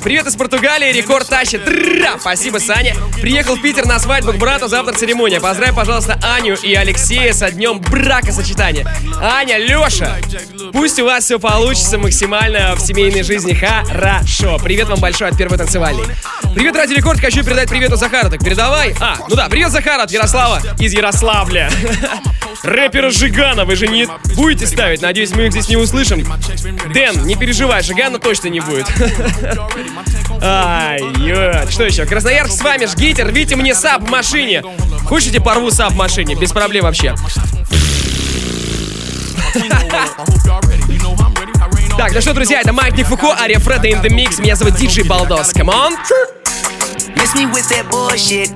[SPEAKER 2] Привет из Португалии, рекорд тащит. Тра! Спасибо, Саня. Приехал в Питер на свадьбу к брату, завтра церемония. Поздравь, пожалуйста, Аню и Алексея со днем бракосочетания. Аня, Леша, пусть у вас все получится максимально в семейной жизни хорошо. Привет вам большой от первой танцевальной. Привет, Ради Рекорд, хочу передать привету Захару. Так передавай. А, ну да, привет, Захар от Ярослава из Ярославля. Рэпера Жигана вы же не будете ставить? Надеюсь, мы их здесь не услышим. Дэн, не переживай, Жигана точно не будет. Ай, ё, что еще? Красноярск с вами, жгите, рвите мне сап в машине. Хочете, порву сап в машине? Без проблем вообще. Так, ну что, друзья, это Майк Фуко, Ария Фреда in the Mix. Меня зовут Диджей Балдос. Come on.
[SPEAKER 15] Miss me with that bullshit.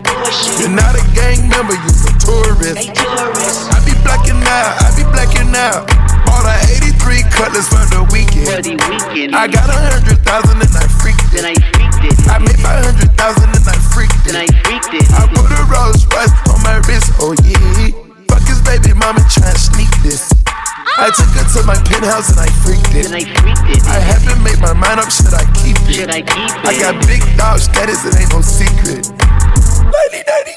[SPEAKER 17] You're not a gang member, you're a tourist. I be blacking out, I be blacking out. Bought a 83 cutlass for the weekend. I got a hundred thousand and I freaked it. I made my hundred thousand and I freaked it. I put a Rolls Royce on my wrist, oh yeah. Fuck his baby mama tryna sneak this. I took her to my penthouse and I freaked it. I freaked it. I haven't made my mind up, should I keep it? I got big dog status, it ain't no secret. Lady, lady,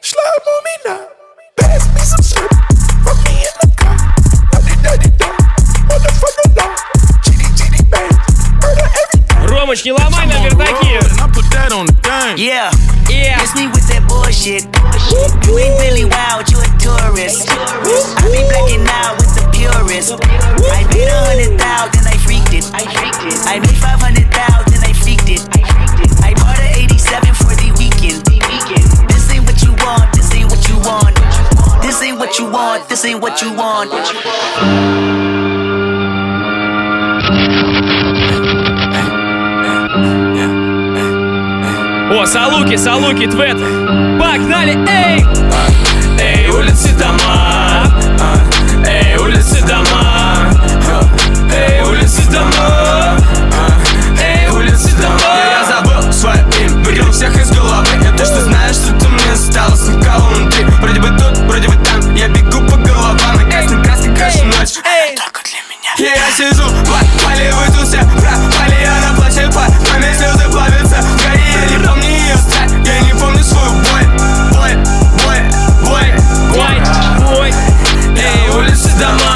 [SPEAKER 17] slime on me now. Pass me some shit, put me in the
[SPEAKER 2] Ромыч, не ломай на вердаке.
[SPEAKER 15] Yeah.
[SPEAKER 2] Yeah.
[SPEAKER 15] Miss me with that bullshit. You ain't really wild, you a tourist. I be blacking out with the purist. I paid a hundred thousand, I freaked it. I made five hundred thousand, I freaked it. Ain't what you want, this ain't what you want.
[SPEAKER 2] О, Салуки, Салуки, Твет. Погнали, эй!
[SPEAKER 12] Эй, улицы, дома Эй, улицы, дома Эй, улицы, дома И я сижу, попали в эту все Пропали, она плачет по маме слезы плавятся. В горе я не помню ее страх Я не помню свою боль Боль, боль, боль, боль
[SPEAKER 2] Ой,
[SPEAKER 12] Эй, улицы, дома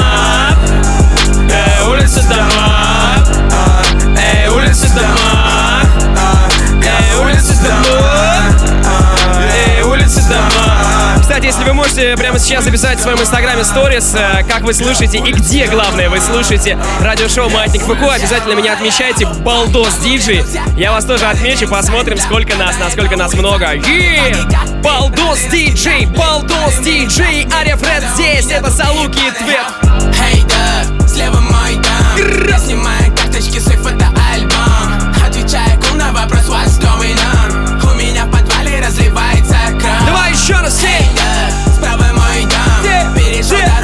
[SPEAKER 2] если вы можете прямо сейчас записать в своем инстаграме сторис, э, как вы слушаете и где, главное, вы слушаете радиошоу Маятник Фуко, обязательно меня отмечайте, Балдос Диджи. Я вас тоже отмечу, посмотрим, сколько нас, насколько нас много. Е! Балдос Диджей, Балдос Диджей, Ария Фред здесь, это Салуки и Твет.
[SPEAKER 15] Hey, да, слева мой дом снимаю карточки, свой фотоальбом Отвечая кум на вопрос, what's going on У меня в подвале разливается кровь
[SPEAKER 2] Давай еще раз,
[SPEAKER 15] Hey, да, дом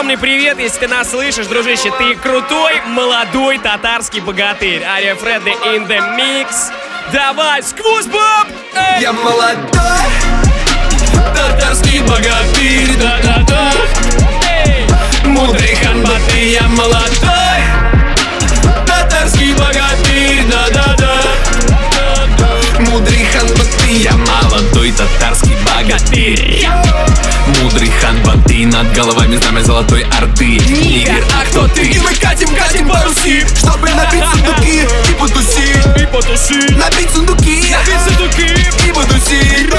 [SPEAKER 28] огромный привет. Если ты нас слышишь, дружище, ты крутой, молодой татарский богатырь. Ария Фредди in the mix. Давай, сквозь баб! Эй!
[SPEAKER 2] Я молодой Татарский богатырь Да-да-да! Мудрый ханбаты Я молодой Татарский богатырь Да-да-да Я молодой татарский богатырь. Мудрый хан Баты Над головами знамя золотой орды. Нигер, а кто ты? И мы катим, катим по Руси Чтобы набить сундуки и потусить И потусить Набить сундуки Набить сундуки. и потусить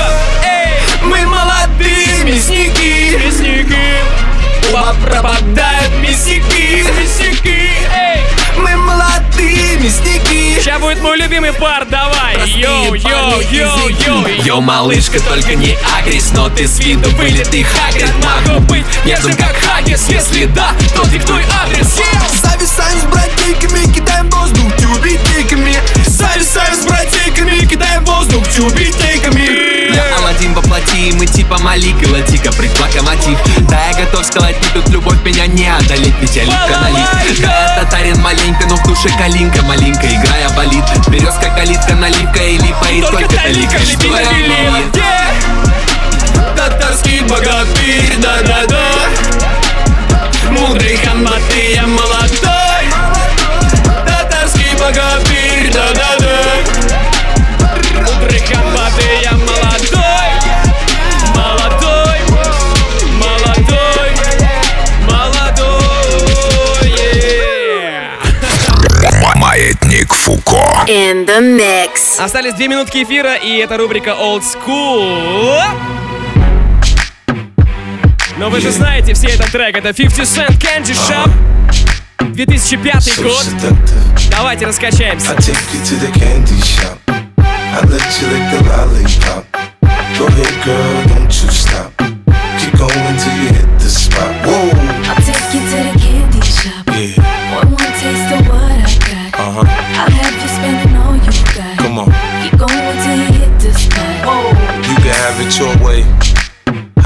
[SPEAKER 2] мы молодые мясники. Мясники. Пропадают мясники. Мясники мясники
[SPEAKER 28] Сейчас будет мой любимый пар, давай! Йоу, йоу, йоу, йоу!
[SPEAKER 2] Йоу, малышка, только не агрись Но ты с виду вылитый хакер Могу быть нежным, как Хагис Если да, то диктуй адрес yeah! Зависаем с братейками, кидаем воздух тюбетейками Зависаем с братейками, кидаем воздух тюбетейками
[SPEAKER 29] Аладдин воплоти, мы типа Малик и Латика, прыг локомотив. Да, я готов сколотить, тут любовь меня не одолеть, ведь я липко налит Да, я татарин маленько, но в душе калинка маленько, играя болит. Березка, калитка, наливка и липа, и только талика, что я.
[SPEAKER 2] Татарский богатырь, да-да-да. Мудрый ханбаты, я молодой. Татарский богатырь, да-да-да. Мудрый ханбаты,
[SPEAKER 1] Фуко.
[SPEAKER 30] In the mix.
[SPEAKER 28] Остались две минутки эфира, и это рубрика Old School. Но вы же знаете все этот трек, это 50 Cent Candy Shop. 2005 год. Давайте раскачаемся.
[SPEAKER 18] I take you to the candy shop. I let you lick the lollipop. Go ahead, girl,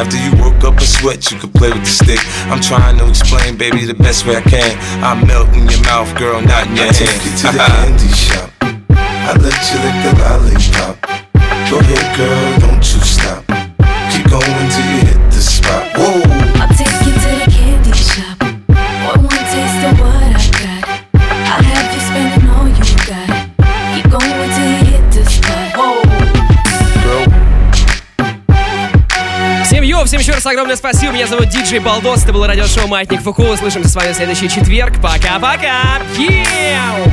[SPEAKER 18] After you work up a sweat, you can play with the stick. I'm trying to explain, baby, the best way I can. I melt in your mouth, girl, not in your
[SPEAKER 2] I
[SPEAKER 18] hand.
[SPEAKER 2] take you to the
[SPEAKER 18] candy shop. I let you lick the lollipop. Go ahead, girl, don't you stop. Keep going till you hit the spot.
[SPEAKER 28] Всем еще раз огромное спасибо. Меня зовут Диджей Балдос. Это было радиошоу Маятник Фуко. Услышимся с вами в следующий четверг. Пока-пока. Yeah!